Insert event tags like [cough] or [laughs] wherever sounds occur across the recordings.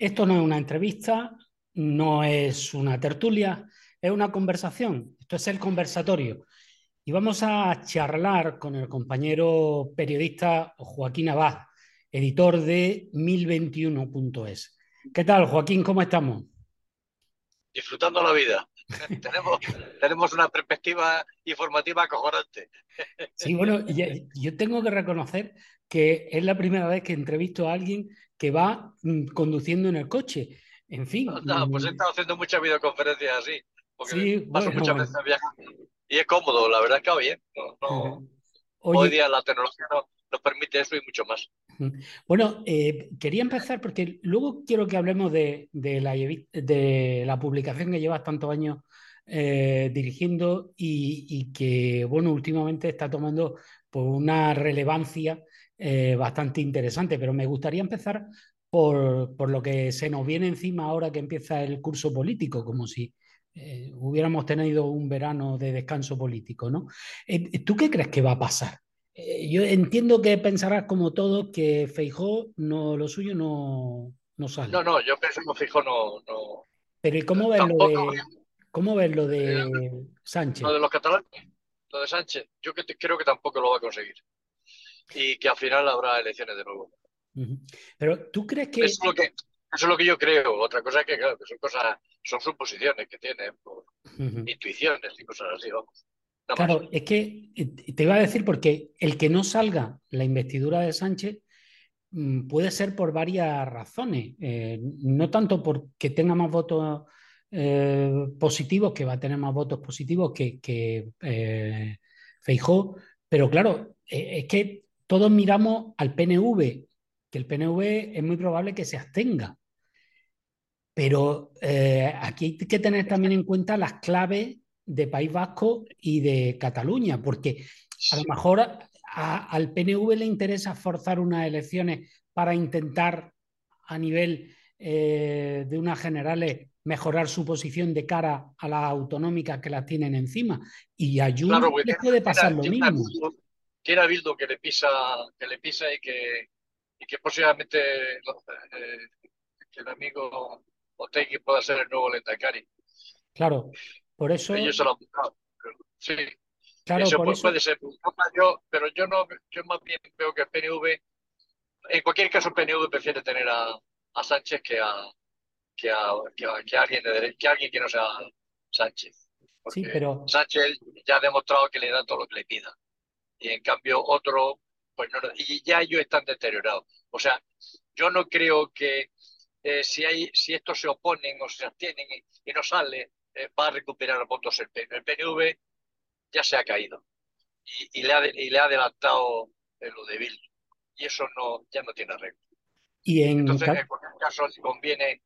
Esto no es una entrevista, no es una tertulia, es una conversación. Esto es el conversatorio. Y vamos a charlar con el compañero periodista Joaquín Abad, editor de 1021.es. ¿Qué tal, Joaquín? ¿Cómo estamos? Disfrutando la vida. [laughs] tenemos, tenemos una perspectiva informativa acojonante. sí, bueno, yo tengo que reconocer que es la primera vez que entrevisto a alguien que va mm, conduciendo en el coche. En fin. [laughs] No, pues he mm. estado haciendo muchas videoconferencias así. Porque sí, paso muchas veces viajando. Y es cómodo, la verdad es que va bien. Hoy día la tecnología nos permite eso y mucho más. Bueno, eh, quería empezar porque luego quiero que hablemos de, la, de la publicación que llevas tantos años eh, dirigiendo y, que, bueno, últimamente está tomando por pues, una relevancia eh, bastante interesante, pero me gustaría empezar por, lo que se nos viene encima ahora que empieza el curso político, como si eh, hubiéramos tenido un verano de descanso político, ¿no? Eh, ¿Tú qué crees que va a pasar? yo entiendo que pensarás como todos que Feijó no, lo suyo no, no sale. No, no, yo pienso que Feijó no, no... Pero ¿y cómo ves, lo de, cómo ves lo de Sánchez? Lo de los catalanes, lo de Sánchez, yo creo que tampoco lo va a conseguir y que al final habrá elecciones de nuevo. Pero tú crees que... Eso es lo que, eso es lo que yo creo. Otra cosa es que, claro, que son cosas, son suposiciones que tienen, por intuiciones y cosas así, vamos. claro, es que eh, te iba a decir porque el que no salga la investidura de Sánchez mm, puede ser por varias razones. Eh, no tanto porque tenga más votos eh, positivos, que va a tener más votos positivos que, que Feijó, pero claro, es que todos miramos al PNV, que el PNV es muy probable que se abstenga. Pero eh, aquí hay que tener también en cuenta las claves de País Vasco y de Cataluña, porque a lo mejor al PNV le interesa forzar unas elecciones para intentar a nivel eh, de unas generales mejorar su posición de cara a las autonómicas que las tienen encima. Y a Junts le puede pasar lo mismo quiera Bildo que le pisa, que le pisa y que, y que posiblemente eh, el amigo Otegui pueda ser el nuevo Lendakari. Claro, por eso. Ellos se lo han buscado. Sí. Claro, eso, puede ser. Yo, pero yo no, yo más bien veo que el PNV, en cualquier caso, el PNV prefiere tener a, a Sánchez que a, que a, que alguien de, que alguien que no sea Sánchez. Sí, pero... Sánchez ya ha demostrado que le da todo lo que le pida y en cambio otro, pues no, y ya ellos están deteriorados. O sea, yo no creo que eh, si, hay, si estos se oponen o se abstienen y, no sale, eh, va a recuperar votos el PNV. El PNV ya se ha caído y, le, ha, y le ha adelantado lo de Bill. Y eso no, ya no tiene arreglo. Y en Entonces, en cualquier caso, le conviene,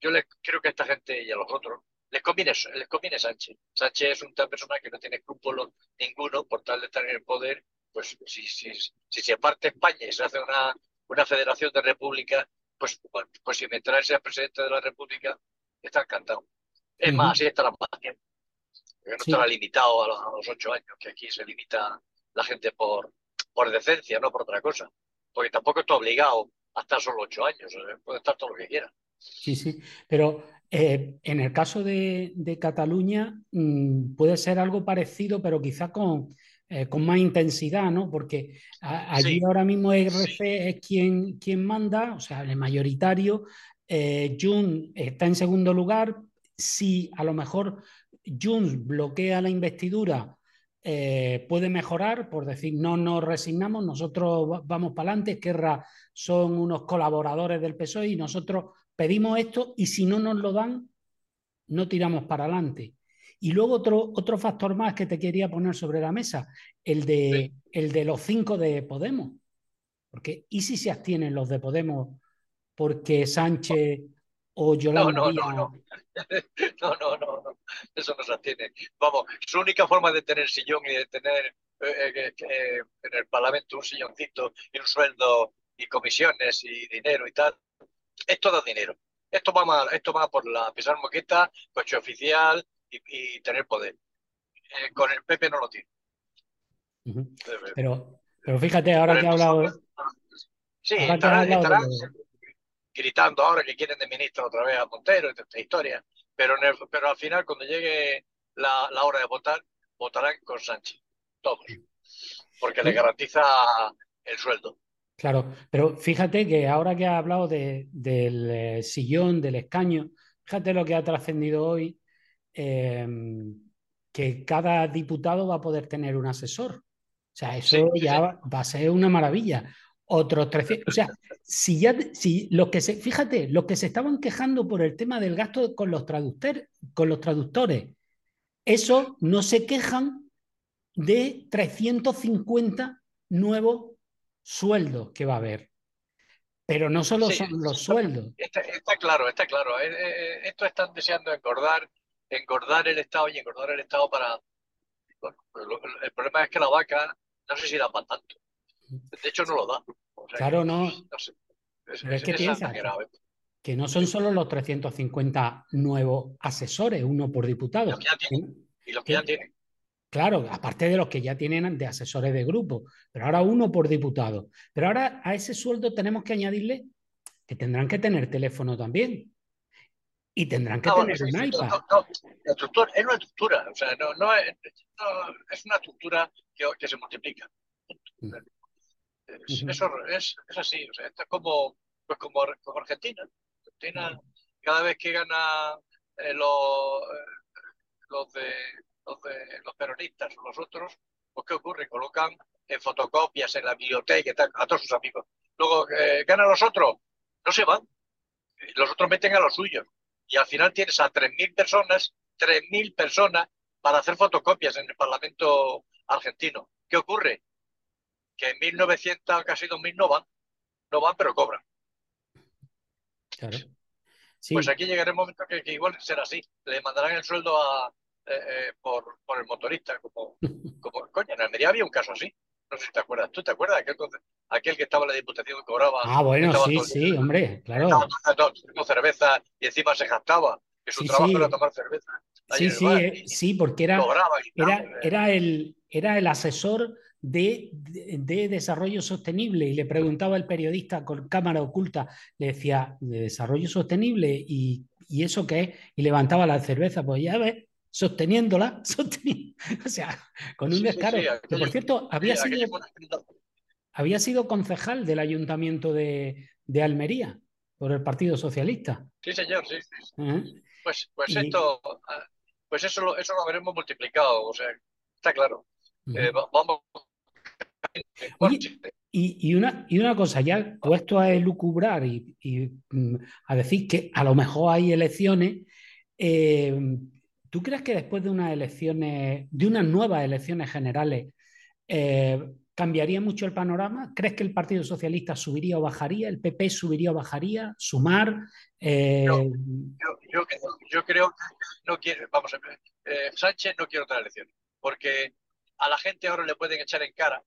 yo les, creo que a esta gente y a los otros les conviene, les conviene Sánchez. Sánchez es una persona que no tiene escrúpulos ninguno por tal de estar en el poder. Pues si, si, si se parte España y se hace una, una federación de repúblicas, pues, pues si mientras sea presidente de la república, está encantado. Es más, así estará más tiempo. no estará limitado a los, ocho años, que aquí se limita la gente por, por decencia, no por otra cosa. Porque tampoco está obligado a estar solo ocho años, puede estar todo lo que quiera. Sí, sí, pero eh, en el caso de, Cataluña mm, puede ser algo parecido, pero quizá con, eh, con más intensidad, ¿no? Porque allí ahora mismo RC es quien, quien manda, o sea, el mayoritario. Eh, Jun está en segundo lugar. Si a lo mejor Jun bloquea la investidura, puede mejorar, por decir, no nos resignamos, nosotros vamos para adelante, Esquerra son unos colaboradores del PSOE y nosotros pedimos esto y si no nos lo dan, no tiramos para adelante. Y luego otro, otro factor más que te quería poner sobre la mesa, el de, el de los cinco de Podemos. Porque, ¿y si se abstienen los de Podemos porque Sánchez o Yolanda no, no, no, [laughs] no, no, no, no, eso no se abstiene. Vamos, su única forma de tener sillón y de tener eh, eh, en el Parlamento un silloncito y un sueldo y comisiones y dinero y tal, es todo dinero. Esto va, esto va por la pisar moqueta, coche oficial y, tener poder. Eh, con el PP no lo tiene. Pero, pero fíjate, ahora que ha hablado. Sí, estará, gritando ahora que quieren de ministro otra vez a Montero, esta historia, pero, pero al final cuando llegue la, la, hora de votar, votarán con Sánchez, todos, porque le garantiza el sueldo. Claro, pero fíjate que ahora que ha hablado de, del eh, sillón, del escaño, fíjate lo que ha trascendido hoy, eh, que cada diputado va a poder tener un asesor. O sea, eso ya va a ser una maravilla. Otros 300, o sea, si ya, si los que se, fíjate, los que se estaban quejando por el tema del gasto con los con los traductores, eso no se quejan de 350 nuevos sueldos que va a haber. Pero no solo son los sueldos. Está, claro, está claro. Eh, eh, esto están deseando engordar, engordar el Estado y engordar el Estado para... el problema es que la vaca no sé si da para tanto. De hecho, no lo da. claro, no. es, que piensa que, no son solo los 350 nuevos asesores, uno por diputado. Y los que ya tienen. Claro, aparte de los que ya tienen de asesores de grupo, pero ahora uno por diputado. Pero ahora a ese sueldo tenemos que añadirle que tendrán que tener teléfono también. Y tendrán que tener un iPad. la estructura, es una estructura, o sea, no, no, es, es, una estructura que, que se multiplica. Mm. Eso es, es, así, o sea, esto es como, pues como, como Argentina. Argentina, cada vez que gana eh, los, eh, los, de, los, de, los peronistas o los otros, pues ¿qué ocurre? Colocan en fotocopias en la biblioteca y tal, a todos sus amigos. Luego eh, ganan los otros, no se van. Los otros meten a los suyos. Y al final tienes a 3.000 personas, 3.000 personas para hacer fotocopias en el Parlamento argentino. ¿Qué ocurre? que en 1900, casi 2000 no van, no van, pero cobran. Claro. Pues aquí llegará el momento que, igual será así. Le mandarán el sueldo a, eh, eh, por, por, el motorista, como, [laughs] como, coño, en Almería había un caso así. No sé si te acuerdas. ¿Tú te acuerdas? Aquel, aquel que estaba en la diputación que cobraba. Ah, bueno, sí, sí, hombre, claro. Estaba tomando cerveza y encima se jactaba que su trabajo era tomar cerveza. Sí, sí, eh, sí, porque era, era, era, el, era el asesor de, desarrollo sostenible y le preguntaba el periodista con cámara oculta, le decía, ¿de desarrollo sostenible? ¿Y, eso qué es? Y levantaba la cerveza, pues ya ves, sosteniéndola, [laughs] o sea, con un descaro. que por cierto, había, sido, había sido concejal del ayuntamiento de, Almería por el Partido Socialista. Sí, señor, sí. Pues, pues esto, ah, pues eso lo, eso lo habremos multiplicado, o sea, está claro. Eh, vamos y, una, y una cosa, ya puesto a elucubrar y, mm, a decir que a lo mejor hay elecciones, eh, ¿tú crees que después de unas elecciones, de unas nuevas elecciones generales, eh, cambiaría mucho el panorama? ¿Crees que el Partido Socialista subiría o bajaría? ¿El PP subiría o bajaría? ¿Sumar? Eh, yo, creo que no quiere, vamos a ver, Sánchez no quiere otra elección, porque a la gente ahora le pueden echar en cara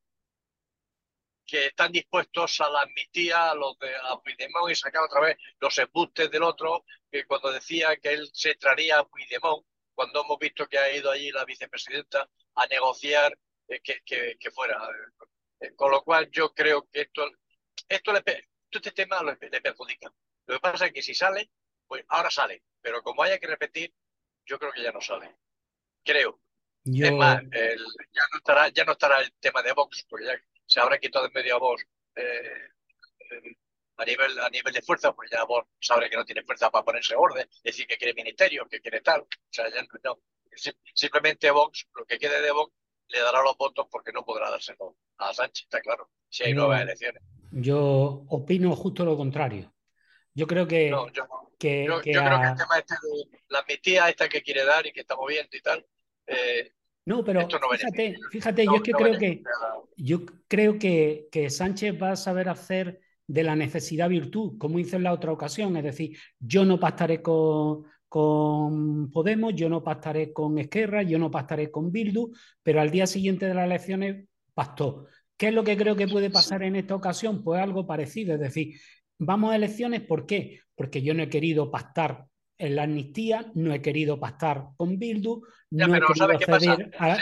que están dispuestos a la amnistía, a los de a Puigdemont y sacar otra vez los embustes del otro, que cuando decía que él se traería a Puigdemont, cuando hemos visto que ha ido allí la vicepresidenta a negociar eh, que, que, fuera. Eh, con lo cual yo creo que esto, esto le, este tema le, perjudica. Lo que pasa es que si sale, pues ahora sale, pero como haya que repetir, yo creo que ya no sale. Creo. Es más, ya, no estará, ya no estará el tema de Vox, porque ya se habrá quitado en medio a vos eh, a, nivel, a nivel de fuerza, pues ya vos sabrá que no tiene fuerza para ponerse orden, decir que quiere ministerio, que quiere tal. O sea, ya no. Simplemente Vox, lo que quede de Vox, le dará los votos porque no podrá dárselo a Sánchez, está claro, si hay nuevas elecciones. Yo opino justo lo contrario. Yo creo que. yo, creo que el tema este de la amnistía esta que quiere dar y que está moviendo y tal, eh, no, pero fíjate, fíjate yo es que creo que yo creo que, que, Sánchez va a saber hacer de la necesidad virtud, como hizo en la otra ocasión, es decir, yo no pactaré con, con Podemos, yo no pactaré con Esquerra, yo no pactaré con Bildu, pero al día siguiente de las elecciones pactó. ¿Qué es lo que creo que puede pasar en esta ocasión? Pues algo parecido, es decir, vamos a elecciones, ¿por qué? Porque yo no he querido pactar en la amnistía, no he querido pactar con Bildu, no he querido ceder a...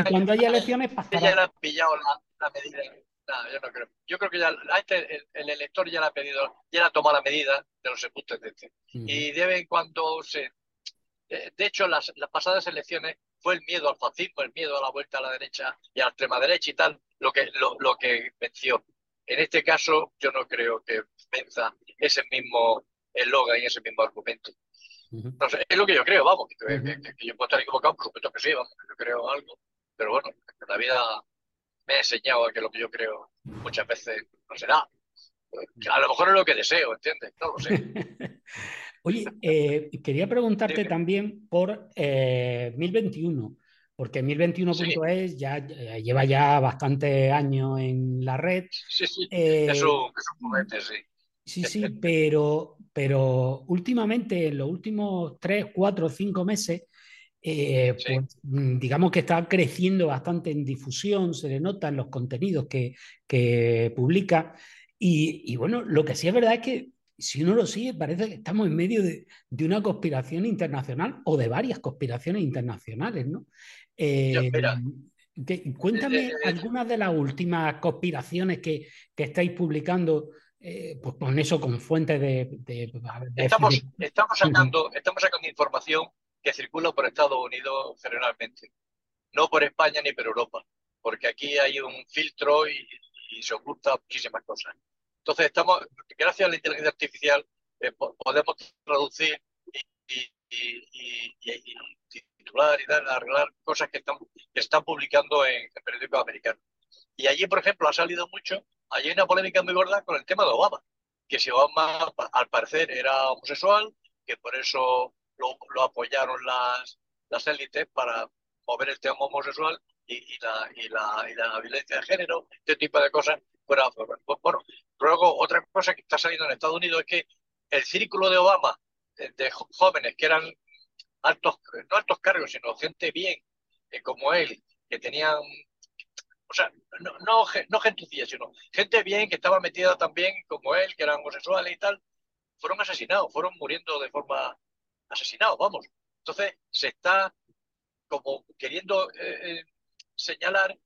Y cuando haya elecciones pasará. Ya han pillado la, medida, No, yo no creo. Yo creo que ya este, el, elector ya le ha pedido, ya le ha tomado la medida de los embustes de este. Y de vez en cuando se. De, hecho, las, las pasadas elecciones fue el miedo al fascismo, el miedo a la vuelta a la derecha y a la extrema derecha y tal, lo que, lo, lo que venció. En este caso, yo no creo que venza ese mismo eslogan y ese mismo argumento. no sé, es lo que yo creo, vamos, que, yo puedo estar equivocado, por supuesto que sí, vamos, yo creo algo, pero bueno, la vida me ha enseñado que lo que yo creo muchas veces no será. A lo mejor es lo que deseo, ¿entiendes? No lo sé. [laughs] Oye, eh, quería preguntarte también por eh, 1021, porque 1021.es ya, lleva ya bastante años en la red. Sí, sí, eh, es un, momento, sí. Sí, sí, pero, pero últimamente, en los últimos tres, cuatro, cinco meses, eh, pues, mm, digamos que está creciendo bastante en difusión, se le nota en los contenidos que, que publica. Y, bueno, lo que sí es verdad es que si uno lo sigue, parece que estamos en medio de, de una conspiración internacional o de varias conspiraciones internacionales, ¿no? Eh, cuéntame eh, algunas de las últimas conspiraciones que, que estáis publicando eh, pues con eso, con fuentes de... estamos, estamos, sacando, estamos sacando información que circula por Estados Unidos generalmente, no por España ni por Europa, porque aquí hay un filtro y, se oculta muchísimas cosas. Entonces, estamos, gracias a la inteligencia artificial, eh, podemos traducir y, titular y dar, arreglar cosas que están, publicando en, periódicos americanos. Y allí, por ejemplo, ha salido mucho hay una polémica muy gorda con el tema de Obama, que si Obama al parecer era homosexual, que por eso lo, apoyaron las, las élites para mover el tema homosexual y, la, y, la, y, la, violencia de género, este tipo de cosas fuera bueno, luego otra cosa que está saliendo en Estados Unidos es que el círculo de Obama eh, de jóvenes que eran altos, no altos cargos, sino gente bien, eh, como él, que tenían o sea, no, no, no gentucía, sino gente bien que estaba metida también como él, que eran homosexuales y tal, fueron asesinados, fueron muriendo de forma asesinados, vamos. Entonces se está como queriendo eh, eh, señalar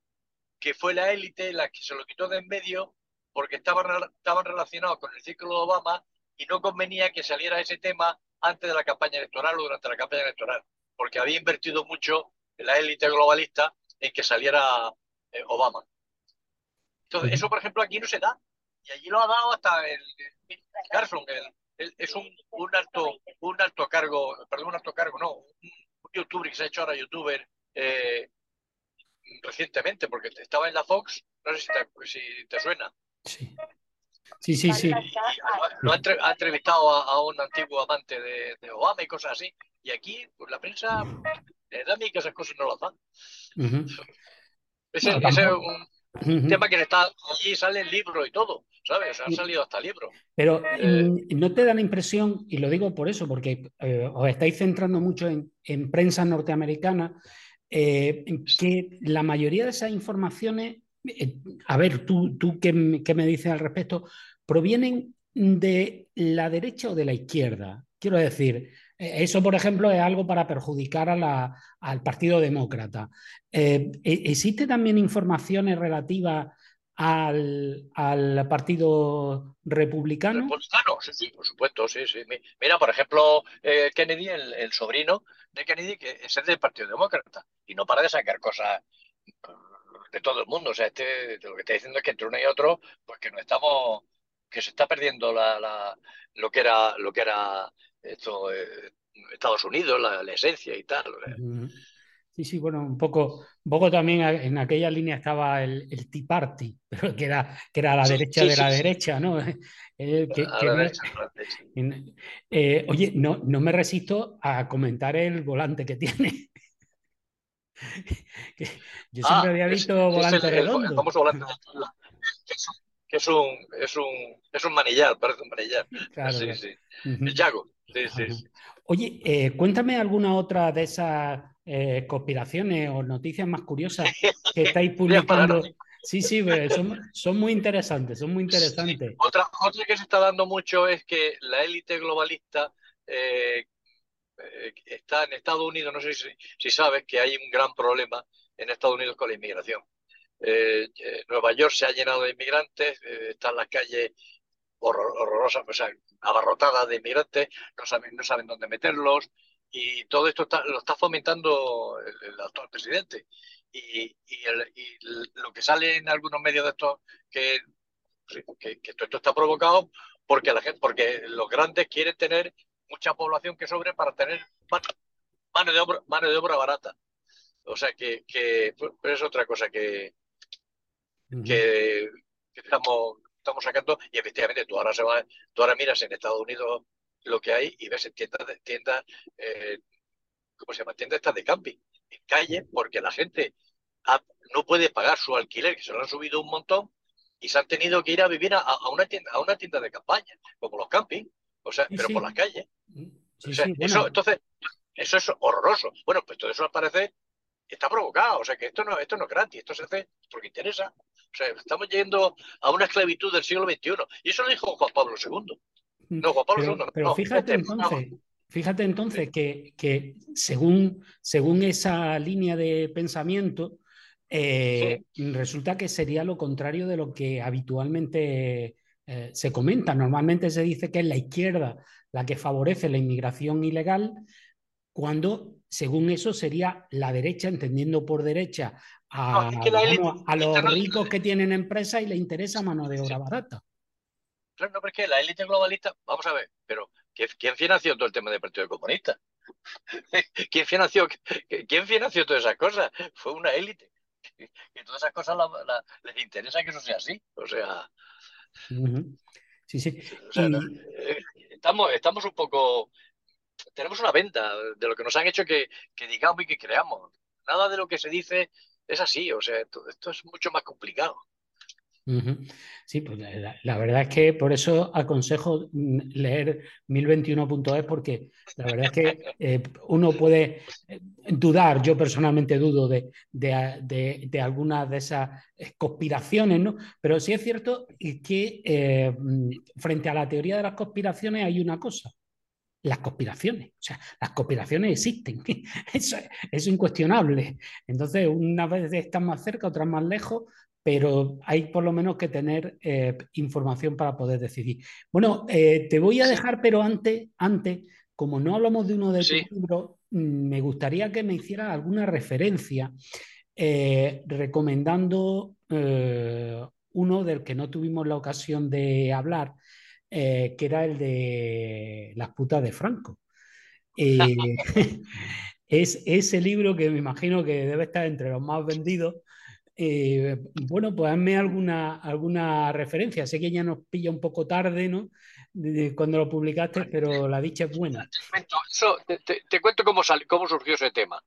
que fue la élite la que se lo quitó de en medio porque estaban, estaban relacionados con el ciclo de Obama y no convenía que saliera ese tema antes de la campaña electoral o durante la campaña electoral, porque había invertido mucho la élite globalista en que saliera eh, Obama. Entonces, eso, por ejemplo, aquí no se da. Y allí lo ha dado hasta el, Carson, es un, un, alto, un alto cargo, perdón, un alto cargo, no, un, youtuber que se ha hecho ahora youtuber eh, recientemente, porque estaba en la Fox, no sé si te, si te suena. Sí. Sí, sí, sí. Lo ha, entrevistado a, un antiguo amante de, Obama y cosas así. Y aquí, pues la prensa, le da a mí que esas cosas no las dan. Ese, es un tema que está allí, sale el libro y todo, ¿sabes? Han salido hasta libros. Pero eh, no te da la impresión, y lo digo por eso, porque eh, os estáis centrando mucho en, prensa norteamericana, eh, que la mayoría de esas informaciones, a ver, tú, tú qué, qué me dices al respecto, provienen de la derecha o de la izquierda. Quiero decir, eso, por ejemplo, es algo para perjudicar al Partido Demócrata. Eh, e, ¿Existe también informaciones relativas al, Partido Republicano? Republicano, sí, sí, por supuesto, sí, sí. Mira, por ejemplo, eh, Kennedy, el, sobrino de Kennedy, que es el del Partido Demócrata, y no para de sacar cosas de todo el mundo. O sea, este, lo que está diciendo es que entre uno y otro, pues que no estamos, que se está perdiendo la, lo que era, lo que era esto, eh, Estados Unidos, la, esencia y tal. Sí, sí, bueno, un poco, un poco también en aquella línea estaba el, el Tea Party, [laughs] pero que era, que era la derecha [laughs] de la derecha, ¿no? oye, no, no me resisto a comentar el volante que tiene. [laughs] Yo siempre ah, había visto volante redondo. El, famoso volante que es un, es un, es un manillar, parece un manillar. Claro, sí, sí. El Yago. Oye, eh, cuéntame alguna otra de esas eh, conspiraciones o noticias más curiosas [laughs] que estáis publicando. Sí, sí, son, muy interesantes, son muy interesantes. Otra, otra que se está dando mucho es que la élite globalista eh, está en Estados Unidos, no sé si, si, sabes que hay un gran problema en Estados Unidos con la inmigración. Nueva York se ha llenado de inmigrantes, están las calles horrorosas, o sea, abarrotadas de inmigrantes, no saben, no saben dónde meterlos, y todo esto lo está fomentando el, actual presidente. Y, lo que sale en algunos medios de estos, que, que, todo esto está provocado porque, la gente, porque los grandes quieren tener mucha población que sobre para tener mano de obra, mano de obra barata. O sea que, que pues, es otra cosa que, que, estamos, estamos sacando. Y efectivamente, tú ahora, se va, tú ahora miras en Estados Unidos lo que hay y ves en tiendas, tiendas eh, ¿cómo se llama? Tiendas estas de camping, en calle, porque la gente no puede pagar su alquiler, que se lo han subido un montón, y se han tenido que ir a vivir a, una, tienda, a una tienda de campaña, como los campings, o sea, pero por las calles. eso, entonces, eso es horroroso. Bueno, pues todo eso al parecer está provocado, o sea que esto no, esto no es gratis, esto se hace porque interesa. O sea, estamos yendo a una esclavitud del siglo XXI. Y eso lo dijo Juan Pablo II. No, Juan Pablo II. Pero fíjate entonces, fíjate entonces que, que, según, según esa línea de pensamiento, eh, resulta que sería lo contrario de lo que habitualmente eh, se comenta. Normalmente se dice que es la izquierda la que favorece la inmigración ilegal, cuando según eso sería la derecha, entendiendo por derecha a, a los ricos que tienen empresas y le interesa mano de obra barata. Claro, no, pero es que la élite globalista, vamos a ver, pero ¿quién financió todo el tema del Partido Comunista? [laughs] ¿Quién financió, ¿Quién financió todas esas cosas? Fue una élite. Y todas esas cosas les interesa que eso sea así. O sea. Sí, sí. Eh, estamos, estamos un poco. Tenemos una venta de lo que nos han hecho que, que digamos y que creamos. Nada de lo que se dice es así. O sea, esto es mucho más complicado. Sí, pues la, verdad es que por eso aconsejo mm, leer 1021.es porque la verdad es que eh, uno puede eh, dudar, yo personalmente dudo de, de, algunas de esas eh, conspiraciones, ¿no? Pero sí es cierto que mm, frente a la teoría de las conspiraciones hay una cosa, las conspiraciones. O sea, las conspiraciones existen. [laughs] Eso, es incuestionable. Entonces, una vez están más cerca, otras más lejos, pero hay por lo menos que tener eh, información para poder decidir. Bueno, eh, te voy a dejar, pero antes, antes, como no hablamos de uno de tus libros, mm, me gustaría que me hicieras alguna referencia eh, recomendando uno del que no tuvimos la ocasión de hablar, que era el de Las putas de Franco. [laughs] [laughs] es ese libro que me imagino que debe estar entre los más vendidos eh, bueno, pues hazme alguna, alguna referencia. Sé que ya nos pilla un poco tarde, ¿no? cuando lo publicaste, pero la dicha es buena. Te, cuento cómo, cómo surgió ese tema.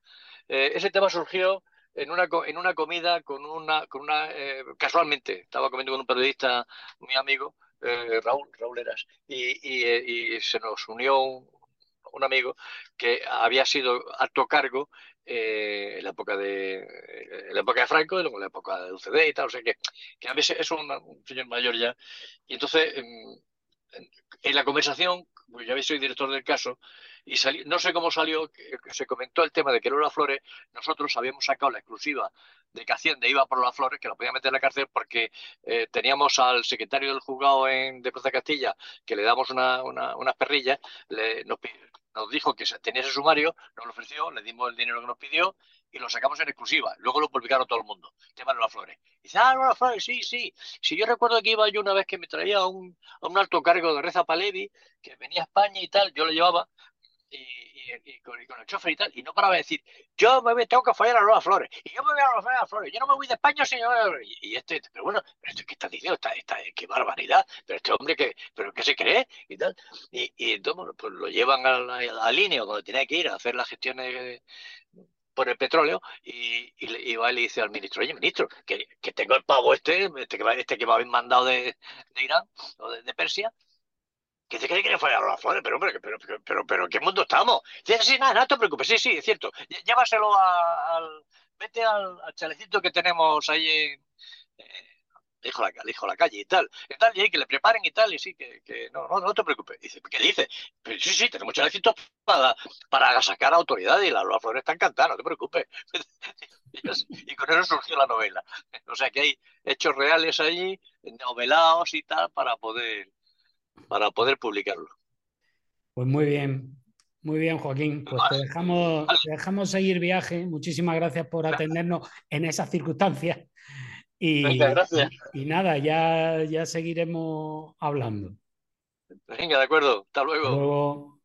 Eh, ese tema surgió en una, en una comida con una, con una eh, casualmente, estaba comiendo con un periodista muy amigo, Raúl, Raúl Eras, y, y, se nos unió un, amigo que había sido alto cargo eh, en la época de la época de Franco y luego en la época de UCD y tal, o sea que, que a veces es un, señor mayor ya. Y entonces, en, en la conversación, pues ya soy director del caso, y no sé cómo salió, que, se comentó el tema de que Lola Flores, nosotros habíamos sacado la exclusiva de que Hacienda iba por Lola Flores, que la podía meter en la cárcel porque eh, teníamos al secretario del juzgado de Plaza Castilla, que le damos una, unas perrillas, nos, nos dijo que tenía ese sumario, nos lo ofreció, le dimos el dinero que nos pidió y lo sacamos en exclusiva. Luego lo publicaron todo el mundo. Tema de las flores. Y dice, ah, las flores, sí, sí. Si yo recuerdo que iba yo una vez que me traía a un, a un alto cargo de Reza Palevi, que venía a España y tal, yo lo llevaba, y, con, el chofer y tal, y no paraba de decir, yo me tengo que follar a las flores, y yo me voy a las flores, yo no me voy de España señor y, y este, pero bueno, pero esto, ¿qué está diciendo? Qué barbaridad, pero este hombre, que, pero ¿qué se cree? Y tal, y, y entonces, pues lo llevan a la, línea donde tenía que ir a hacer las gestiones por el petróleo y, y, va y le dice al ministro, oye, ministro, que, que tengo el pavo este, este que, este que me habéis mandado de, de Irán o de Persia, que te cree que le fue a las flores, pero, pero, pero, pero, pero, ¿en qué mundo estamos? Dice, sí, nada, no te preocupes, sí, sí, es cierto. Llévaselo al, vete al, chalecito que tenemos ahí en, hijo la, hijo la calle y tal, y tal, y que le preparen y tal, y sí, que, que no, no, no te preocupes. Dice, ¿qué dice? Pero sí, sí, tenemos éxitos para, para sacar a autoridades y la Lola Flores está encantada, no te preocupes. [laughs] y con eso surgió la novela. O sea que hay hechos reales allí, novelados y tal, para poder, para poder publicarlo. Pues muy bien, muy bien, Joaquín. Pues te dejamos, te dejamos seguir viaje. Muchísimas gracias por atendernos en esas circunstancias. Y, nada, ya, ya seguiremos hablando. Venga, de acuerdo. Hasta luego. Hasta luego.